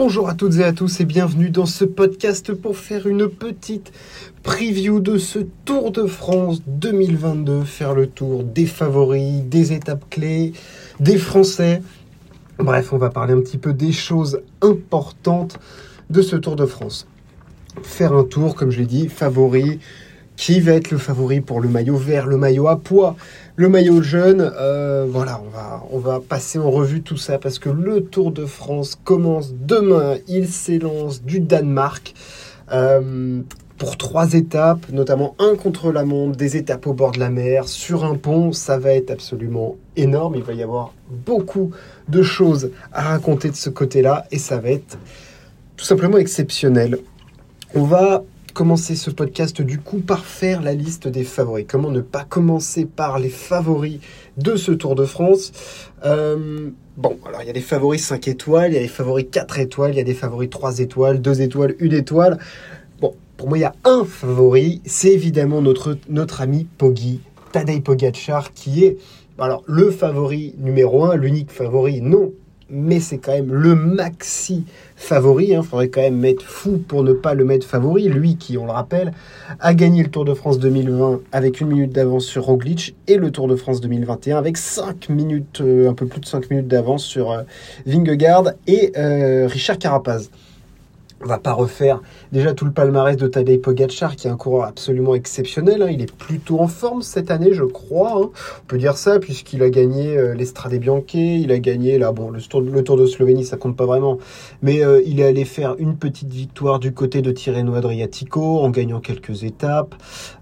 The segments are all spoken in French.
Bonjour à toutes et à tous et bienvenue dans ce podcast pour faire une petite preview de ce Tour de France 2022, faire le tour des favoris, des étapes clés, des Français. Bref, on va parler un petit peu des choses importantes de ce Tour de France. Faire un tour, comme je l'ai dit, favori, qui va être le favori pour le maillot vert, le maillot à poids, le maillot jaune. Euh, voilà, on va, passer en revue tout ça parce que le Tour de France commence demain. Il s'élance du Danemark. Euh, pour trois étapes, notamment un contre la montre, des étapes au bord de la mer, sur un pont, ça va être absolument énorme. Il va y avoir beaucoup de choses à raconter de ce côté-là et ça va être tout simplement exceptionnel. On va commencer ce podcast du coup par faire la liste des favoris. Comment ne pas commencer par les favoris de ce Tour de France euh, Bon, alors il y a des favoris 5 étoiles, il y a des favoris 4 étoiles, il y a des favoris 3 étoiles, 2 étoiles, 1 étoile. Bon, pour moi il y a un favori, c'est évidemment notre, ami Poggi, Tadej Pogacar, qui est alors, le favori numéro 1, l'unique favori, non, mais c'est quand même le maxi favori. Il hein. faudrait quand même mettre fou pour ne pas le mettre favori. Lui qui, on le rappelle, a gagné le Tour de France 2020 avec une minute d'avance sur Roglic et le Tour de France 2021 avec 5 minutes, euh, un peu plus de 5 minutes d'avance sur euh, Vingegaard et euh, Richard Carapaz. On va pas refaire déjà tout le palmarès de Tadej Pogacar, qui est un coureur absolument exceptionnel. Hein. Il est plutôt en forme cette année, je crois. Hein. On peut dire ça, puisqu'il a gagné euh, l'Estrade Bianche, il a gagné là, bon, le tour, le tour de Slovénie, ça compte pas vraiment. Mais euh, il est allé faire une petite victoire du côté de Tirreno Adriatico, en gagnant quelques étapes.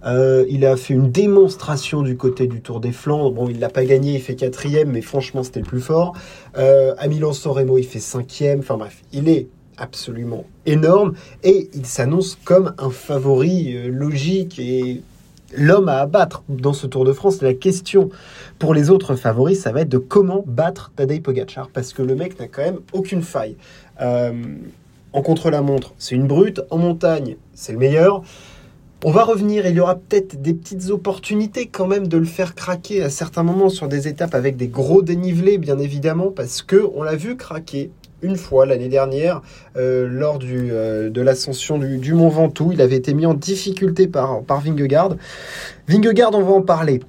Euh, il a fait une démonstration du côté du Tour des Flandres. Bon, il l'a pas gagné, il fait quatrième, mais franchement, c'était le plus fort. à Milan-San Remo, il fait cinquième. Enfin bref, il est absolument énorme et il s'annonce comme un favori euh, logique et l'homme à abattre dans ce Tour de France. La question pour les autres favoris, ça va être de comment battre Tadej Pogacar parce que le mec n'a quand même aucune faille. Euh, en contre-la-montre, c'est une brute. En montagne, c'est le meilleur. On va revenir, il y aura peut-être des petites opportunités quand même de le faire craquer à certains moments sur des étapes avec des gros dénivelés, bien évidemment, parce que on l'a vu craquer une fois l'année dernière euh, lors du, euh, de l'ascension du, Mont Ventoux. Il avait été mis en difficulté par, par Vingegaard. Vingegaard, on va en parler.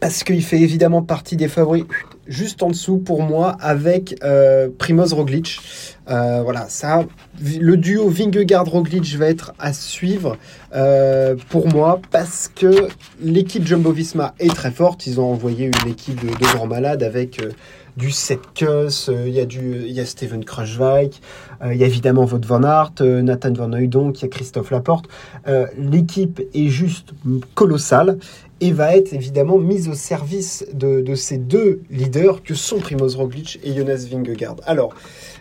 Parce qu'il fait évidemment partie des favoris juste en dessous pour moi avec euh, Primoz Roglic. voilà, ça, le duo Vingegaard-Roglic va être à suivre pour moi parce que l'équipe Jumbo-Visma est très forte. Ils ont envoyé une équipe de, de grands malades avec du Sepkus, euh, il y a du, il y a Steven Kruijswijk, euh, il y a évidemment Wout van Aert, euh, Nathan Van Hooydonk, il y a Christophe Laporte. L'équipe est juste colossale et va être évidemment mise au service de, ces deux leaders que sont Primoz Roglic et Jonas Vingegaard. Alors,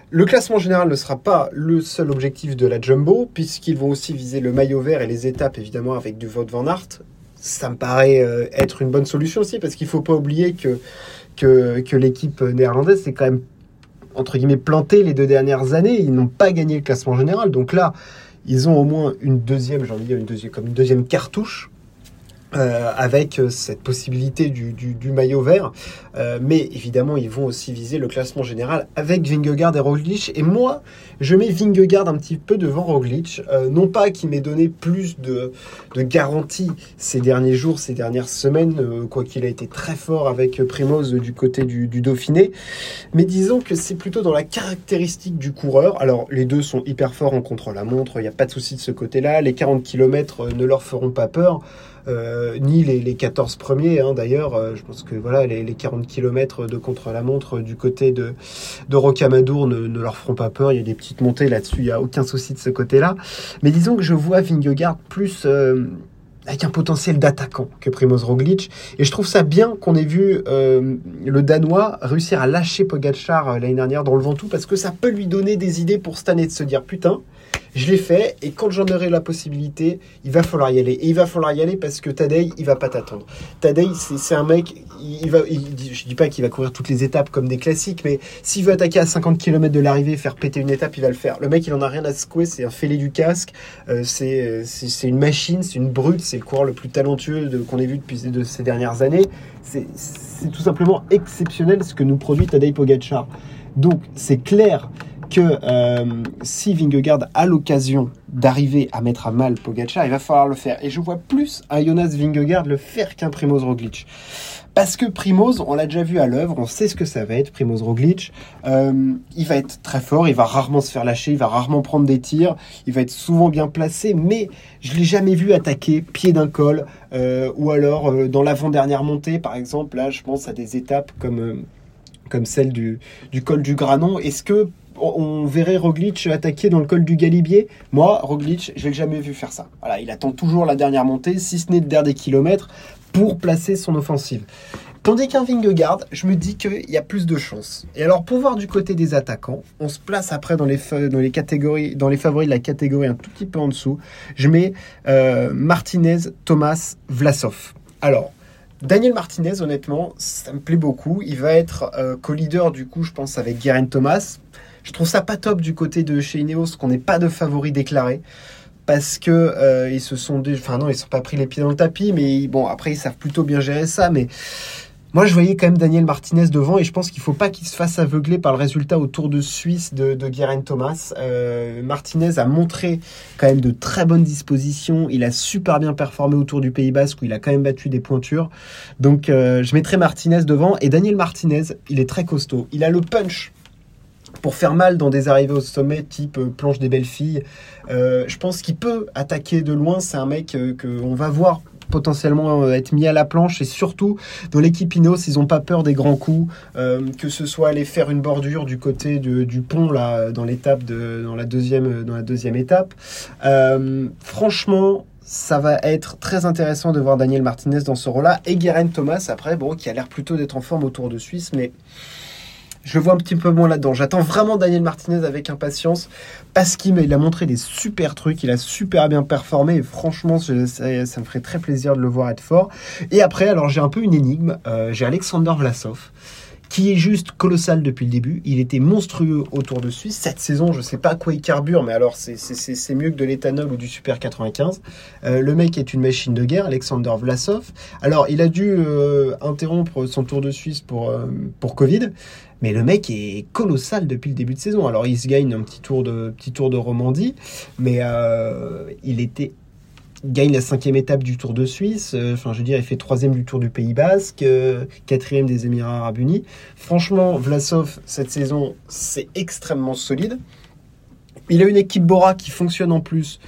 le classement général ne sera pas le seul objectif de la Jumbo, puisqu'ils vont aussi viser le maillot vert et les étapes, évidemment, avec du Wout van Aert. Ça me paraît être une bonne solution aussi, parce qu'il ne faut pas oublier que que, l'équipe néerlandaise s'est quand même, entre guillemets, plantée les deux dernières années. Ils n'ont pas gagné le classement général. Donc là, ils ont au moins une deuxième, j'ai envie de dire une deuxième, comme une deuxième cartouche euh, avec cette possibilité du, du, maillot vert. Euh, mais évidemment, ils vont aussi viser le classement général avec Vingegaard et Roglic. Et moi, je mets Vingegaard un petit peu devant Roglic. non pas qu'il m'ait donné plus de, de garantie ces derniers jours, ces dernières semaines, quoi qu'il a été très fort avec Primoz du côté du, Dauphiné. Mais disons que c'est plutôt dans la caractéristique du coureur. Alors, les deux sont hyper forts en contre-la-montre, il n'y a pas de souci de ce côté-là. Les 40 km ne leur feront pas peur. Euh, ni les, les, 14 premiers hein, d'ailleurs. Euh, je pense que voilà, les, les 40 km de contre-la-montre du côté de, de Rocamadour ne, ne, leur feront pas peur. Il y a des petites montées là-dessus, il n'y a aucun souci de ce côté-là. Mais disons que je vois Vingegaard plus euh, avec un potentiel d'attaquant que Primoz Roglic. Et je trouve ça bien qu'on ait vu le Danois réussir à lâcher Pogacar l'année dernière dans le Ventoux parce que ça peut lui donner des idées pour cette année de se dire putain, je l'ai fait et quand j'en aurai la possibilité, il va falloir y aller. Et il va falloir y aller parce que Tadei, il va pas t'attendre. Tadei, c'est un mec, il va, je dis pas qu'il va courir toutes les étapes comme des classiques, mais s'il veut attaquer à 50 km de l'arrivée, faire péter une étape, il va le faire. Le mec, il en a rien à secouer, c'est un fêlé du casque, euh, c'est une machine, c'est une brute, c'est le coureur le plus talentueux qu'on ait vu depuis de ces dernières années. C'est tout simplement exceptionnel ce que nous produit Tadej Pogacar. Donc c'est clair que euh, si Vingegaard a l'occasion d'arriver à mettre à mal Pogacar, il va falloir le faire. Et je vois plus un Jonas Vingegaard le faire qu'un Primoz Roglic. Parce que Primoz, on l'a déjà vu à l'œuvre, on sait ce que ça va être, Primoz Roglic. Euh, il va être très fort, il va rarement se faire lâcher, il va rarement prendre des tirs, il va être souvent bien placé, mais je l'ai jamais vu attaquer pied d'un col, euh, ou alors dans l'avant-dernière montée, par exemple. Là, je pense à des étapes comme, comme celle du, du col du Granon. Est-ce que on verrait Roglic attaquer dans le col du Galibier. Moi, Roglic, je l'ai jamais vu faire ça. Il attend toujours la dernière montée, si ce n'est le dernier kilomètre, pour placer son offensive. Tandis qu'un Vingegaard, je me dis qu'il y a plus de chances. Et alors, pour voir du côté des attaquants, on se place après dans les, dans les catégories, dans les favoris de la catégorie un tout petit peu en dessous. Je mets euh, Martinez, Thomas, Vlasov. Alors, Daniel Martinez, honnêtement, ça me plaît beaucoup. Il va être euh, co-leader, du coup, je pense, avec Guerin Thomas. Je trouve ça pas top du côté de chez Ineos qu'on n'ait pas de favoris déclarés parce que euh, ils se sont enfin non ils sont pas pris les pieds dans le tapis mais bon après ils savent plutôt bien gérer ça mais moi, je voyais quand même Daniel Martinez devant et je pense qu'il ne faut pas qu'il se fasse aveugler par le résultat au Tour de Suisse de, de Guerin Thomas. Euh, Martinez a montré quand même de très bonnes dispositions. Il a super bien performé au Tour du Pays Basque où il a quand même battu des pointures. Donc, euh, je mettrai Martinez devant. Et Daniel Martinez, il est très costaud. Il a le punch pour faire mal dans des arrivées au sommet type euh, planche des belles filles. Euh, je pense qu'il peut attaquer de loin. C'est un mec euh, qu'on va voir potentiellement être mis à la planche et surtout dans l'équipe Inos ils n'ont pas peur des grands coups que ce soit aller faire une bordure du côté du pont là dans l'étape de dans la deuxième dans la deuxième étape franchement ça va être très intéressant de voir Daniel Martinez dans ce rôle-là et Guerin Thomas après bon qui a l'air plutôt d'être en forme autour de Suisse mais je vois un petit peu moins là-dedans. J'attends vraiment Daniel Martinez avec impatience parce qu'il a montré des super trucs, il a super bien performé et franchement, ça, me ferait très plaisir de le voir être fort. Et après, alors j'ai un peu une énigme. Euh, j'ai Alexander Vlasov qui est juste colossal depuis le début. Il était monstrueux autour de Suisse. Cette saison, je sais pas quoi il carbure, mais alors c'est mieux que de l'éthanol ou du Super 95. Euh, le mec est une machine de guerre, Alexander Vlasov. Alors, il a dû euh, interrompre son tour de Suisse pour, euh, pour Covid, mais le mec est colossal depuis le début de saison. Alors, il se gagne un petit tour de, petit tour de Romandie, mais il était gagne la cinquième étape du Tour de Suisse. Euh, enfin, je veux dire, il fait troisième du Tour du Pays Basque, euh, quatrième des Émirats Arabes Unis. Franchement, Vlasov, cette saison, c'est extrêmement solide. Il a une équipe Bora qui fonctionne en plus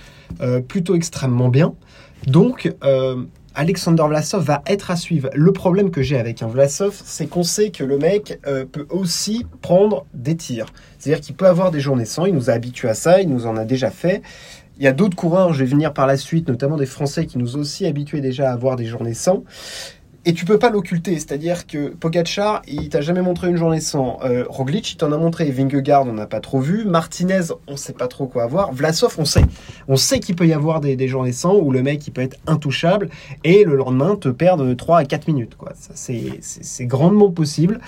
euh, plutôt extrêmement bien. Donc, Alexander Vlasov va être à suivre. Le problème que j'ai avec un Vlasov, c'est qu'on sait que le mec peut aussi prendre des tirs. C'est-à-dire qu'il peut avoir des journées sans. Il nous a habitués à ça, il nous en a déjà fait. Il y a d'autres coureurs, je vais venir par la suite, notamment des Français qui nous ont aussi habitués déjà à avoir des journées sans. Et tu peux pas l'occulter, c'est-à-dire que Pogacar, il t'a jamais montré une journée sans. Euh, Roglic, il t'en a montré. Vingegaard, on n'a pas trop vu. Martinez, on sait pas trop quoi avoir. Vlasov, on sait. On sait qu'il peut y avoir des, journées sans où le mec, il peut être intouchable et le lendemain te perdre 3 à 4 minutes. Quoi. Ça, c'est grandement possible.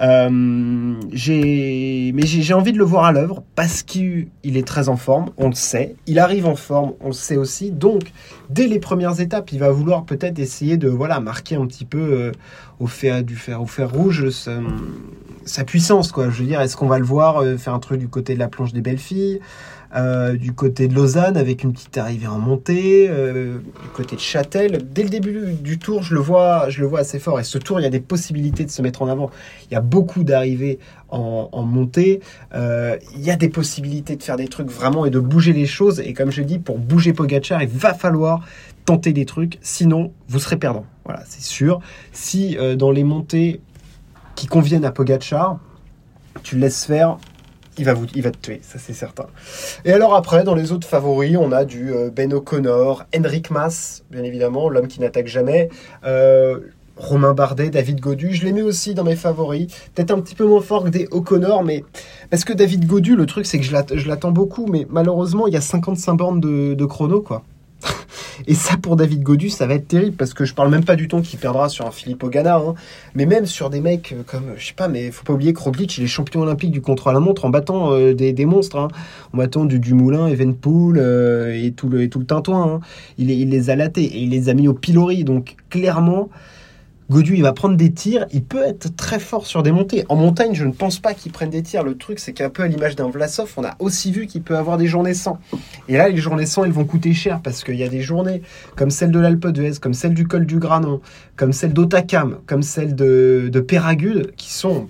Euh, j'ai mais j'ai envie de le voir à l'œuvre parce qu'il est très en forme, on le sait. Il arrive en forme, on le sait aussi. Donc, dès les premières étapes, il va vouloir peut-être essayer de voilà marquer un petit petit peu euh, au, fer, du fer, au fer rouge sa, puissance. Quoi. Je veux dire, est-ce qu'on va le voir euh, faire un truc du côté de la planche des belles filles euh, du côté de Lausanne avec une petite arrivée en montée, du côté de Châtel? Dès le début du tour, je le vois, je le vois assez fort. Et ce tour, il y a des possibilités de se mettre en avant. Il y a beaucoup d'arrivées en, montée. il y a des possibilités de faire des trucs vraiment et de bouger les choses. Et comme je dis, pour bouger Pogachar, il va falloir tenter des trucs. Sinon, vous serez perdant. Voilà, c'est sûr. Si euh, dans les montées qui conviennent à Pogachar, tu le laisses faire, il va, vous, il va te tuer, ça c'est certain. Et alors après, dans les autres favoris, on a du euh, Ben O'Connor, Henrik Mas, bien évidemment, l'homme qui n'attaque jamais. Euh, Romain Bardet, David Godu, je les mets aussi dans mes favoris. Peut-être un petit peu moins fort que des O'Connor, mais parce que David Godu, le truc c'est que je l'attends beaucoup, mais malheureusement il y a 55 bornes de, de chrono, quoi. Et ça, pour David Godu, ça va être terrible parce que je parle même pas du temps qu'il perdra sur un Philippe Ogana, hein. mais même sur des mecs euh, comme, je sais pas, mais faut pas oublier que Roglic, il est champion olympique du contre à la montre en battant euh, des, monstres, hein. en battant du Dumoulin, Evenpool euh, et, tout le, et tout le tintouin. Hein. Il, il les a latés et il les a mis au pilori. Donc, clairement, Godu, il va prendre des tirs, il peut être très fort sur des montées. En montagne, je ne pense pas qu'il prenne des tirs. Le truc, c'est qu'un peu à l'image d'un Vlasov, on a aussi vu qu'il peut avoir des journées sans. Et là, les journées sans, elles vont coûter cher parce qu'il y a des journées comme celle de l'Alpe d'Huez, comme celle du col du Granon, comme celle d'Otakam, comme celle de, de Péragude, qui sont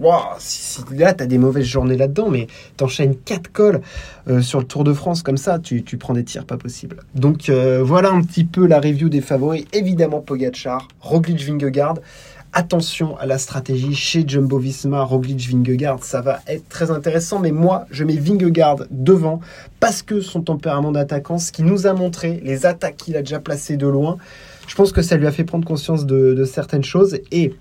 wow, si, là, tu as des mauvaises journées là-dedans, mais t'enchaînes 4 cols euh, sur le Tour de France comme ça, tu, prends des tirs pas possible. Donc euh, voilà un petit peu la review des favoris. Évidemment, Pogachar, Roglic, Vingegaard. Attention à la stratégie chez Jumbo Visma, Roglic, Vingegaard, ça va être très intéressant. Mais moi, je mets Vingegaard devant parce que son tempérament d'attaquant, ce qui nous a montré, les attaques qu'il a déjà placées de loin, je pense que ça lui a fait prendre conscience de certaines choses. Et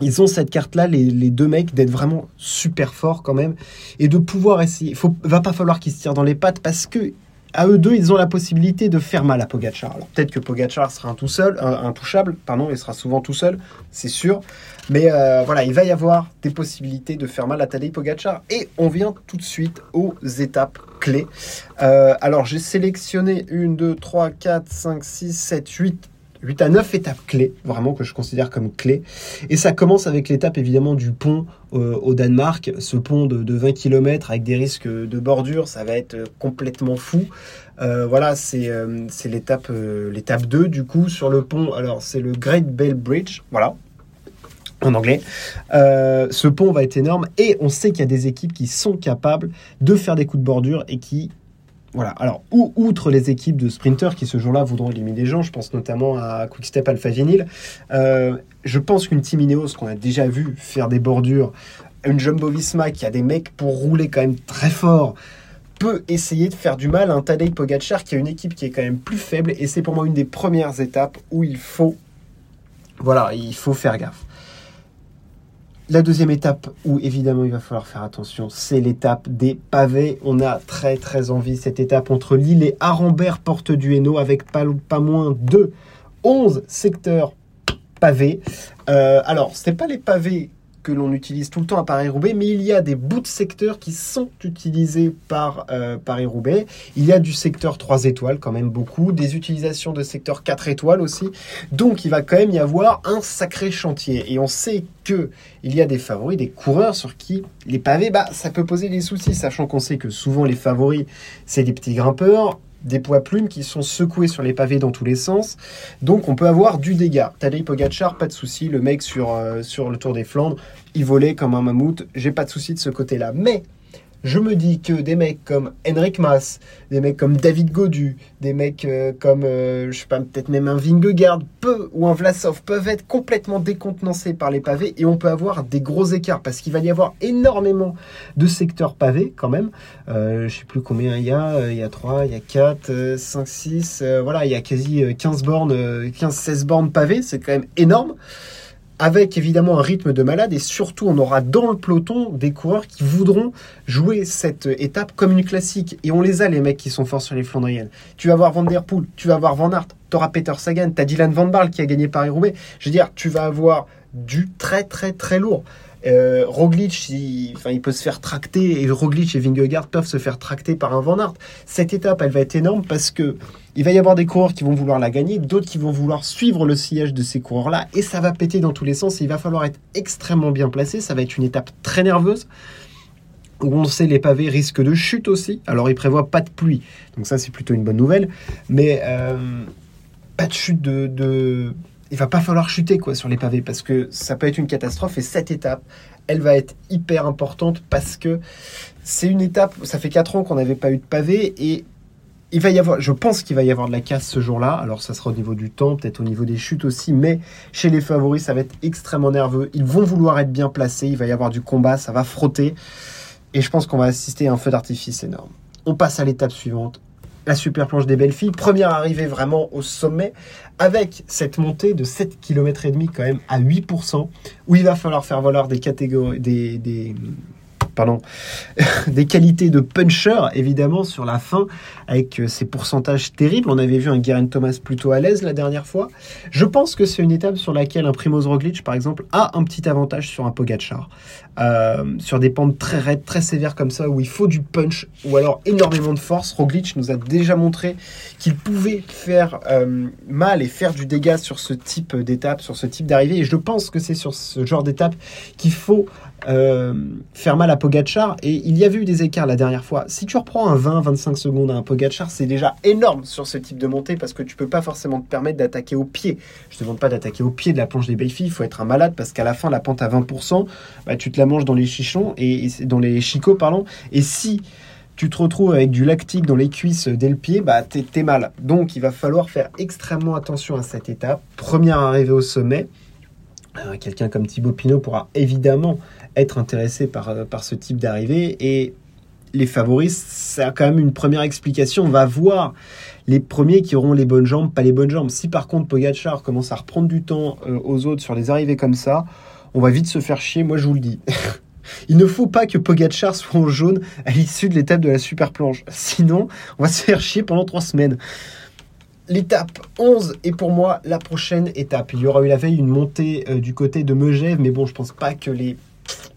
ils ont cette carte-là, les, deux mecs, d'être vraiment super forts quand même et de pouvoir essayer. Il va pas falloir qu'ils se tirent dans les pattes parce que à eux deux, ils ont la possibilité de faire mal à Pogachar. Alors peut-être que Pogachar sera un tout seul, un, intouchable, pardon, il sera souvent tout seul, c'est sûr. Mais euh, voilà, il va y avoir des possibilités de faire mal à Tadej Pogachar. Et on vient tout de suite aux étapes clés. Euh, alors j'ai sélectionné une, deux, trois, quatre, cinq, six, sept, huit 8 à 9 étapes clés, vraiment que je considère comme clés. Et ça commence avec l'étape évidemment du pont euh, au Danemark, ce pont de, 20 km avec des risques de bordure, ça va être complètement fou. Euh, voilà, c'est euh, l'étape l'étape 2 du coup sur le pont. Alors c'est le Great Bell Bridge, voilà, en anglais. ce pont va être énorme et on sait qu'il y a des équipes qui sont capables de faire des coups de bordure et qui voilà. Alors, outre les équipes de sprinters qui ce jour-là voudront éliminer des gens, je pense notamment à Quickstep Alpha Vinyl, euh, je pense qu'une Team Ineos qu'on a déjà vu faire des bordures, une Jumbo Visma qui a des mecs pour rouler quand même très fort, peut essayer de faire du mal à un Tadej Pogacar qui a une équipe qui est quand même plus faible et c'est pour moi une des premières étapes où il faut voilà, il faut faire gaffe. La deuxième étape où évidemment il va falloir faire attention, c'est l'étape des pavés. On a très très envie cette étape entre Lille et Arambert, porte du Hainaut, avec pas, moins de 11 secteurs pavés. Euh, alors, ce n'est pas les pavés que l'on utilise tout le temps à Paris-Roubaix, mais il y a des bouts de secteur qui sont utilisés par euh, Paris-Roubaix. Il y a du secteur 3 étoiles, quand même beaucoup, des utilisations de secteur 4 étoiles aussi. Donc il va quand même y avoir un sacré chantier. Et on sait que il y a des favoris, des coureurs sur qui les pavés, bah, ça peut poser des soucis, sachant qu'on sait que souvent les favoris, c'est des petits grimpeurs des poids plumes qui sont secoués sur les pavés dans tous les sens. Donc on peut avoir du dégât. Tadej Pogacar, pas de souci. Le mec sur, euh, sur le Tour des Flandres, il volait comme un mammouth. J'ai pas de souci de ce côté-là. Mais je me dis que des mecs comme Henrik Mas, des mecs comme David Godu, des mecs euh, comme, euh, je sais pas, peut-être même un Vingegaard peut, ou un Vlasov peuvent être complètement décontenancés par les pavés et on peut avoir des gros écarts parce qu'il va y avoir énormément de secteurs pavés quand même. Euh, je sais plus combien il y a, euh, il y a 3, il y a 4, 5, 6, voilà, il y a quasi 15 bornes, 15-16 bornes pavées, c'est quand même énorme avec évidemment un rythme de malade et surtout on aura dans le peloton des coureurs qui voudront jouer cette étape comme une classique et on les a les mecs qui sont forts sur les Flandriennes. Tu vas voir Van Der Poel, tu vas voir Van Aert, tu auras Peter Sagan, tu as Dylan Van Barle qui a gagné Paris-Roubaix. Je veux dire, tu vas avoir du très très très lourd. Euh, Roglic, il, il peut se faire tracter et Roglic et Vingegaard peuvent se faire tracter par un Van Aert. Cette étape, elle va être énorme parce que il va y avoir des coureurs qui vont vouloir la gagner, d'autres qui vont vouloir suivre le sillage de ces coureurs-là et ça va péter dans tous les sens. il va falloir être extrêmement bien placé. Ça va être une étape très nerveuse où on sait les pavés risquent de chute aussi. Alors il prévoit pas de pluie, donc ça c'est plutôt une bonne nouvelle. Mais euh, pas de chute de il va pas falloir chuter quoi sur les pavés parce que ça peut être une catastrophe et cette étape elle va être hyper importante parce que c'est une étape ça fait 4 ans qu'on n'avait pas eu de pavés et il va y avoir je pense qu'il va y avoir de la casse ce jour-là. Alors ça sera au niveau du temps peut-être au niveau des chutes aussi mais chez les favoris ça va être extrêmement nerveux. Ils vont vouloir être bien placés il va y avoir du combat ça va frotter et je pense qu'on va assister à un feu d'artifice énorme. On passe à l'étape suivante la super planche des belles filles. Première arrivée vraiment au sommet avec cette montée de 7 km et demi quand même à 8%, où il va falloir faire valoir des catégories, des, pardon, des qualités de puncher, évidemment, sur la fin, avec euh, ces pourcentages terribles. On avait vu un Guerin Thomas plutôt à l'aise la dernière fois. Je pense que c'est une étape sur laquelle un Primoz Roglic, par exemple, a un petit avantage sur un Pogacar. Euh, sur des pentes très raides, très sévères comme ça, où il faut du punch, ou alors énormément de force. Roglic nous a déjà montré qu'il pouvait faire euh, mal et faire du dégât sur ce type d'étape, sur ce type d'arrivée. Et je pense que c'est sur ce genre d'étape qu'il faut euh, faire mal à Pogachar. Et il y avait eu des écarts la dernière fois. Si tu reprends un 20-25 secondes à un Pogachar, c'est déjà énorme sur ce type de montée parce que tu peux pas forcément te permettre d'attaquer au pied. Je te demande pas d'attaquer au pied de la planche des Bayfi, il faut être un malade parce qu'à la fin, la pente à 20%, bah, tu te la manges dans les chichons et, dans les chicots. Et si tu te retrouves avec du lactique dans les cuisses dès le pied, bah t'es mal. Donc il va falloir faire extrêmement attention à cette étape. Première arrivée au sommet. Euh, quelqu'un comme Thibaut Pinot pourra évidemment être intéressé par, euh, par ce type d'arrivée. Et les favoris, c'est quand même une première explication. On va voir les premiers qui auront les bonnes jambes, pas les bonnes jambes. Si par contre Pogachar commence à reprendre du temps euh, aux autres sur les arrivées comme ça, on va vite se faire chier, moi je vous le dis. Il ne faut pas que Pogachar soit en jaune à l'issue de l'étape de la super planche. Sinon, on va se faire chier pendant trois semaines. L'étape 11 est pour moi la prochaine étape. Il y aura eu la veille une montée euh, du côté de Megève, mais bon, je pense pas que les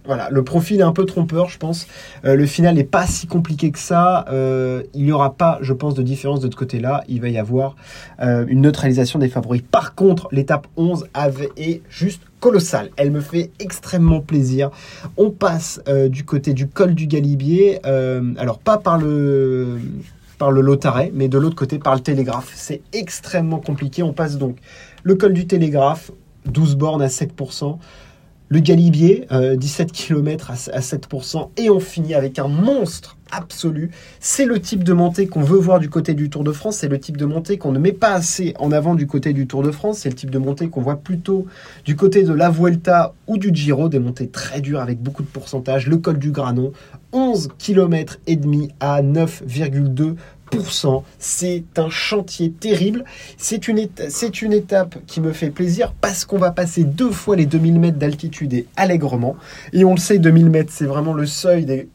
voilà, le profil est un peu trompeur, je pense. Euh, le final n'est pas si compliqué que ça. Euh, il n'y aura pas, je pense, de différence de ce côté-là. Il va y avoir une neutralisation des favoris. Par contre, l'étape 11 avait, est juste colossale. Elle me fait extrêmement plaisir. On passe du côté du col du Galibier. alors, pas par le par le Lotaret, mais de l'autre côté par le Télégraphe. C'est extrêmement compliqué. On passe donc le col du Télégraphe, 12 bornes à 7%, le Galibier, 17 km à 7%, et on finit avec un monstre absolu. C'est le type de montée qu'on veut voir du côté du Tour de France, c'est le type de montée qu'on ne met pas assez en avant du côté du Tour de France, c'est le type de montée qu'on voit plutôt du côté de la Vuelta ou du Giro, des montées très dures avec beaucoup de pourcentage. Le col du Granon, 11 km et demi à 9,2 c'est un chantier terrible. C'est une, étape qui me fait plaisir parce qu'on va passer deux fois les 2000 mètres d'altitude et allègrement. Et on le sait, 2000 mètres, c'est vraiment le seuil des,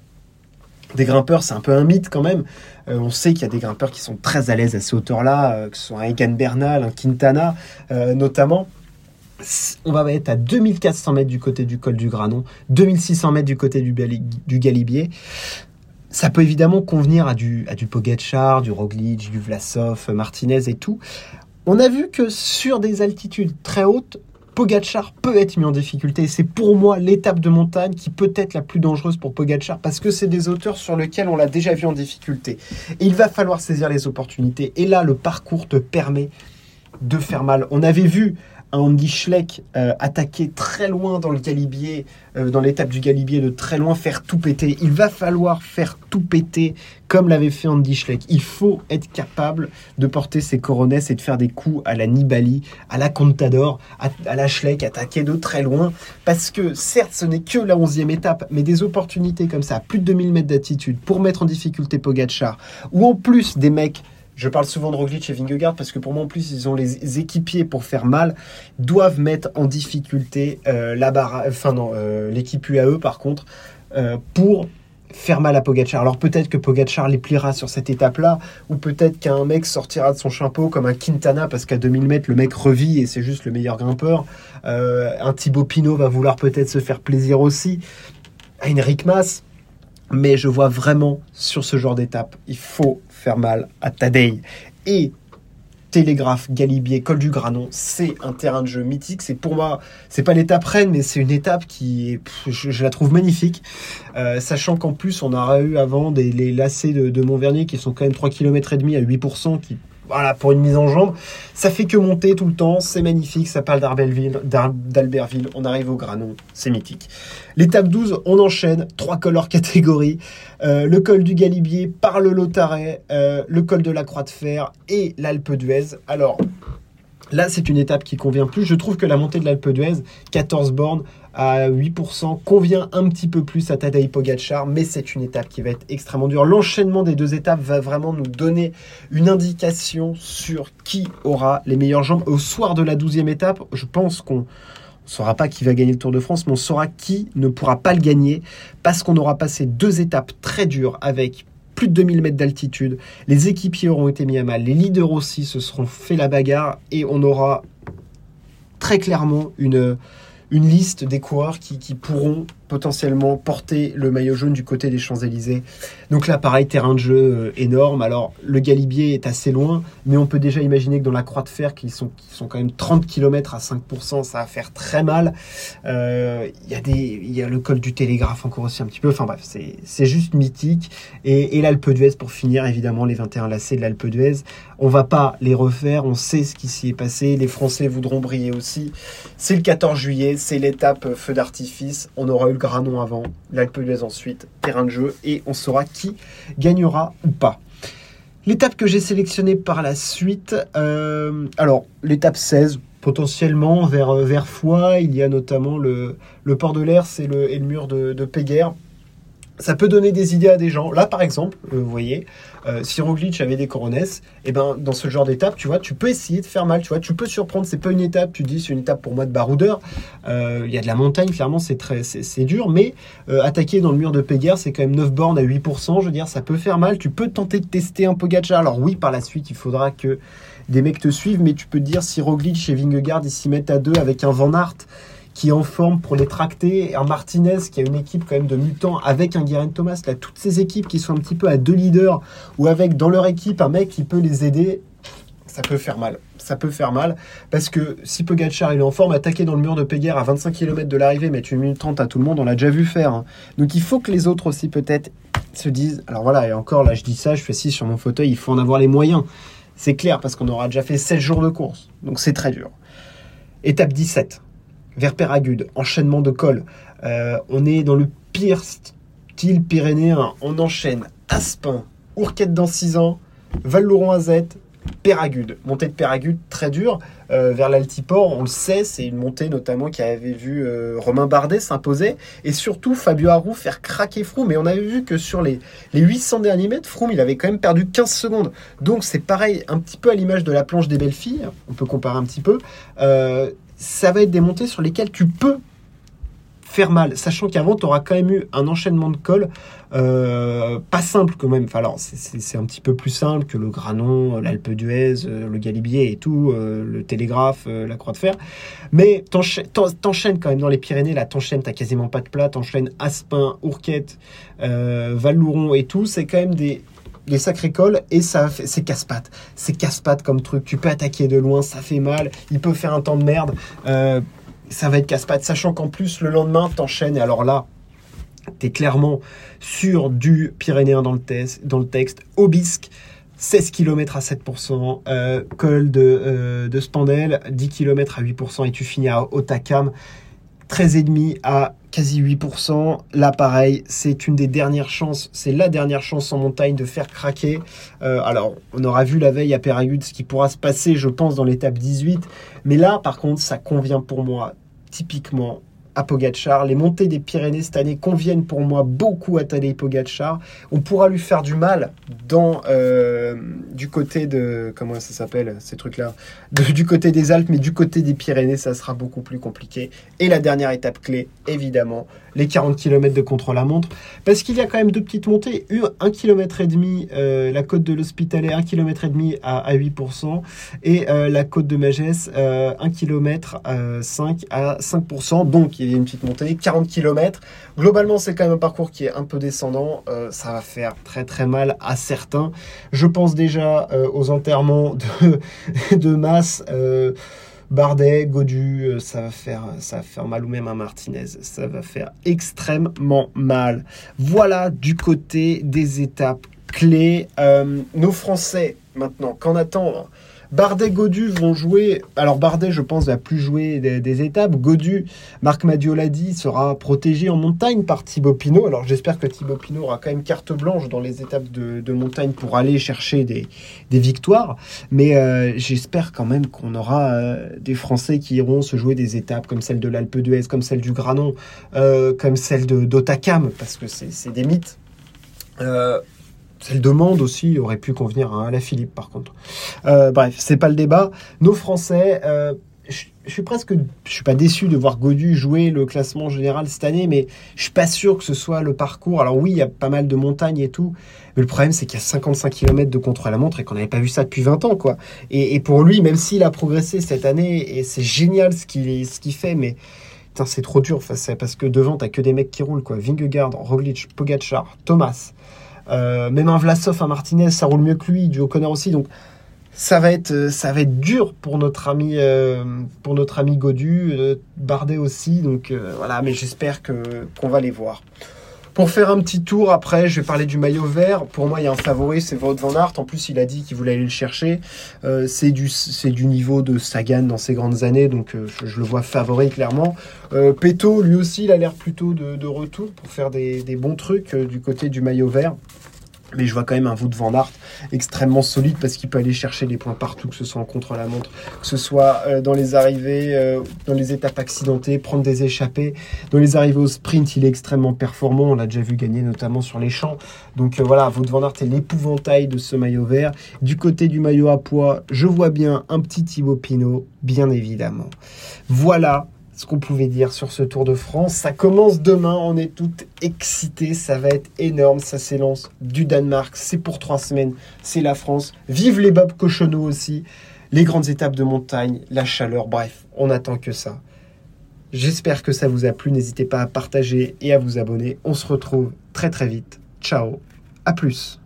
grimpeurs. C'est un peu un mythe quand même. Euh, on sait qu'il y a des grimpeurs qui sont très à l'aise à ces hauteurs-là, euh, que ce soit un Egan Bernal, un Quintana euh, notamment. On va être à 2400 mètres du côté du col du Granon, 2600 mètres du côté du Galibier. Ça peut évidemment convenir à du, à du du Roglic, du Vlasov, Martinez et tout. On a vu que sur des altitudes très hautes, Pogachar peut être mis en difficulté. C'est pour moi l'étape de montagne qui peut être la plus dangereuse pour Pogachar parce que c'est des hauteurs sur lesquelles on l'a déjà vu en difficulté. Il va falloir saisir les opportunités. Et là, le parcours te permet de faire mal. On avait vu Andy Schleck euh, attaquer très loin dans le Galibier, euh, dans l'étape du Galibier, de très loin faire tout péter. Il va falloir faire tout péter comme l'avait fait Andy Schleck. Il faut être capable de porter ses coronets et de faire des coups à la Nibali, à la Contador, à, la Schleck, attaquer de très loin. Parce que certes, ce n'est que la onzième étape, mais des opportunités comme ça, plus de 2000 mètres d'attitude, pour mettre en difficulté Pogacar, ou en plus des mecs je parle souvent de Roglic et Vingegaard parce que pour moi en plus ils ont les équipiers pour faire mal, doivent mettre en difficulté euh, euh, l'équipe UAE par contre euh, pour faire mal à Pogachar. Alors peut-être que Pogachar les pliera sur cette étape-là, ou peut-être qu'un mec sortira de son chapeau comme un Quintana parce qu'à 2000 mètres le mec revit et c'est juste le meilleur grimpeur. un Thibaut Pinot va vouloir peut-être se faire plaisir aussi. Henrik Mas, mais je vois vraiment sur ce genre d'étape, il faut faire mal à Tadei. Et Télégraphe, Galibier, Col du Granon, c'est un terrain de jeu mythique. C'est pour moi, c'est pas l'étape reine, mais c'est une étape qui je, la trouve magnifique. Euh, sachant qu'en plus, on aura eu avant des, les lacets de, de Montvernier qui sont quand même 3 km et demi à 8%, qui voilà, pour une mise en jambe. Ça fait que monter tout le temps, c'est magnifique, ça parle d'Albertville, on arrive au Granon, c'est mythique. L'étape 12, on enchaîne, trois cols hors euh, le col du Galibier, par le Lotaret, euh, le col de la Croix de Fer et l'Alpe d'Huez. Alors, Là, c'est une étape qui convient plus. Je trouve que la montée de l'Alpe d'Huez, 14 bornes à 8%, convient un petit peu plus à Tadej Pogacar, mais c'est une étape qui va être extrêmement dure. L'enchaînement des deux étapes va vraiment nous donner une indication sur qui aura les meilleures jambes. Au soir de la 12e étape, je pense qu'on saura pas qui va gagner le Tour de France, mais on saura qui ne pourra pas le gagner parce qu'on aura passé deux étapes très dures avec plus de 2000 mètres d'altitude. Les équipiers auront été mis à mal, les leaders aussi se seront fait la bagarre et on aura très clairement une, une liste des coureurs qui, qui pourront potentiellement porter le maillot jaune du côté des Champs-Élysées. Donc là, pareil, terrain de jeu euh, énorme. Alors, le Galibier est assez loin, mais on peut déjà imaginer que dans la Croix de Fer, qui sont, sont quand même 30 km à 5%, ça va faire très mal. Euh, il y, a des, y a le col du Télégraphe encore aussi un petit peu. Enfin bref, c'est juste mythique. Et, et l'Alpe d'Huez pour finir, évidemment, les 21 lacets de l'Alpe d'Huez. On va pas les refaire, on sait ce qui s'y est passé. Les Français voudront briller aussi. C'est le 14 juillet, c'est l'étape feu d'artifice. On aura eu le Granon avant, l'Alpe d'Huez ensuite, terrain de jeu, et on saura qui gagnera ou pas. L'étape que j'ai sélectionnée par la suite, euh, alors l'étape 16, potentiellement vers, vers Foix, il y a notamment le, port de l'air, et le mur de, de Péguerre ça peut donner des idées à des gens. Là, par exemple, euh, vous voyez, euh, avait des coronets, et eh ben dans ce genre d'étape, tu vois, tu peux essayer de faire mal, tu vois, tu peux surprendre. C'est pas une étape, tu dis, c'est une étape pour moi de baroudeur. Euh, il y a de la montagne, clairement, c'est très, c'est dur, mais attaquer dans le mur de Péguerre, c'est quand même 9 bornes à 8%. Je veux dire, ça peut faire mal. Tu peux tenter de tester un Pogacar. Alors oui, par la suite, il faudra que des mecs te suivent, mais tu peux te dire si et Vingegaard ils s'y mettent à deux avec un Van Aert qui est en forme pour les tracter, un Martinez qui a une équipe quand même de mutants avec un Guerin Thomas, là, toutes ces équipes qui sont un petit peu à deux leaders ou avec dans leur équipe un mec qui peut les aider, ça peut faire mal. Ça peut faire mal parce que si Pogacar il est en forme, attaquer dans le mur de Péguerre à 25 km de l'arrivée, mettre une minute 30 à tout le monde, on l'a déjà vu faire. Hein. Donc il faut que les autres aussi peut-être se disent, alors voilà, et encore là je dis ça, je fais ci sur mon fauteuil, il faut en avoir les moyens. C'est clair parce qu'on aura déjà fait 16 jours de course, donc c'est très dur. Étape 17 vers Péragude, enchaînement de col. Euh, on est dans le pire style pyrénéen. On enchaîne Aspin, Ourquette dans 6 ans, Val-Louron Azette, Péragude. Montée de Péragude très dure euh, vers l'Altiport, on le sait, c'est une montée notamment qui avait vu euh, Romain Bardet s'imposer et surtout Fabio Harou faire craquer Froome. Mais on avait vu que sur les, les 800 derniers mètres, Froome il avait quand même perdu 15 secondes. Donc c'est pareil, un petit peu à l'image de la planche des belles filles, on peut comparer un petit peu ça va être des montées sur lesquelles tu peux faire mal, sachant qu'avant, tu auras quand même eu un enchaînement de cols euh, pas simple quand même. Alors, c'est un petit peu plus simple que le Granon, l'Alpe d'Huez, euh, le Galibier et tout, euh, le Télégraphe, la Croix de Fer. Mais t'enchaînes quand même dans les Pyrénées, là, t'enchaînes, t'as quasiment pas de plat, t'enchaînes Aspin, Ourquette, Val-Louron et tout. C'est quand même des, les sacrés cols et ça c'est casse-pattes. C'est casse-pattes comme truc. Tu peux attaquer de loin, ça fait mal. Il peut faire un temps de merde. Euh, ça va être casse-pattes. Sachant qu'en plus, le lendemain, t'enchaînes. Et alors là, t'es clairement sur du Pyrénéen dans le, dans le texte. Obisque. 16 km à 7%, euh, col de, euh, de Spandel, 10 km à 8%, et tu finis à Otakam, 13,5 à quasi 8%. Là, pareil, c'est une des dernières chances, c'est la dernière chance en montagne de faire craquer. Euh, alors, on aura vu la veille à Péragude ce qui pourra se passer, je pense, dans l'étape 18. Mais là, par contre, ça convient pour moi typiquement à. Les montées des Pyrénées cette année conviennent pour moi beaucoup à Tadej Pogachar. On pourra lui faire du mal dans euh, du côté de comment ça s'appelle ces trucs-là, du côté des Alpes, mais du côté des Pyrénées, ça sera beaucoup plus compliqué. Et la dernière étape clé, évidemment, les 40 km de contre-la-montre, parce qu'il y a quand même deux petites montées, 1 km et demi euh, la côte de l'Hospitalet, 1 km et demi à, 8%, et euh, la côte de Magès, 1 km 5 à 5%. Donc il y a une petite montée, 40 km. Globalement, c'est quand même un parcours qui est un peu descendant. Euh, ça va faire très très mal à certains. Je pense déjà aux enterrements de masse. Bardet, Godu, euh, ça va faire, ça va faire mal ou même à Martinez, ça va faire extrêmement mal. Voilà du côté des étapes clés. Euh, nos Français maintenant, qu'en attendre Bardet, Godu vont jouer. Alors Bardet, je pense, va plus jouer des, étapes. Godu, Marc Madio l'a dit, sera protégé en montagne par Thibaut Pinot. Alors j'espère que Thibaut Pinot aura quand même carte blanche dans les étapes de, montagne pour aller chercher des, victoires. Mais euh, j'espère quand même qu'on aura euh, des Français qui iront se jouer des étapes comme celle de l'Alpe d'Huez, comme celle du Granon, euh, comme celle d'Otakam, parce que c'est des mythes. Celle demande aussi aurait pu convenir à la Philippe, par contre. Euh, bref, c'est pas le débat. Nos Français, euh, je suis presque, je suis pas déçu de voir Godu jouer le classement général cette année, mais je suis pas sûr que ce soit le parcours. Alors oui, il y a pas mal de montagnes et tout, mais le problème c'est qu'il y a 55 km de contre-la-montre et qu'on n'avait pas vu ça depuis 20 ans, quoi. Et, pour lui, même s'il a progressé cette année et c'est génial ce qu'il ce qu'il fait, mais c'est trop dur parce que devant t'as que des mecs qui roulent, quoi. Vingegaard, Roglic, Pogacar, Thomas, euh, même un Vlasov, un Martinez, ça roule mieux que lui, du O'Connor aussi, donc ça va être euh, ça va être dur pour notre ami euh, pour notre ami Godu Bardet aussi. Donc voilà. Mais j'espère qu'on va les voir pour faire un petit tour après je vais parler du maillot vert. Pour moi il y a un favori c'est Wout van Aert. En plus il a dit qu'il voulait aller le chercher. C'est du du niveau de Sagan dans ses grandes années donc je, le vois favori clairement. Peto lui aussi il a l'air plutôt de, retour pour faire des, des bons trucs du côté du maillot vert mais je vois quand même un Wout van Aert extrêmement solide parce qu'il peut aller chercher les points partout, que ce soit en contre-la-montre, que ce soit euh, dans les arrivées, euh, dans les étapes accidentées, prendre des échappées. Dans les arrivées au sprint, il est extrêmement performant. On l'a déjà vu gagner notamment sur les champs. Donc euh, voilà, Wout van Aert est l'épouvantail de ce maillot vert. Du côté du maillot à poids, je vois bien un petit Thibaut Pinot, bien évidemment. Voilà ce qu'on pouvait dire sur ce Tour de France. Ça commence demain, on est toutes excités, ça va être énorme, ça s'élance du Danemark, c'est pour trois semaines, c'est la France. Vive les Bob Cochonneaux aussi, les grandes étapes de montagne, la chaleur, bref, on attend que ça. J'espère que ça vous a plu, n'hésitez pas à partager et à vous abonner. On se retrouve très très vite. Ciao, à plus.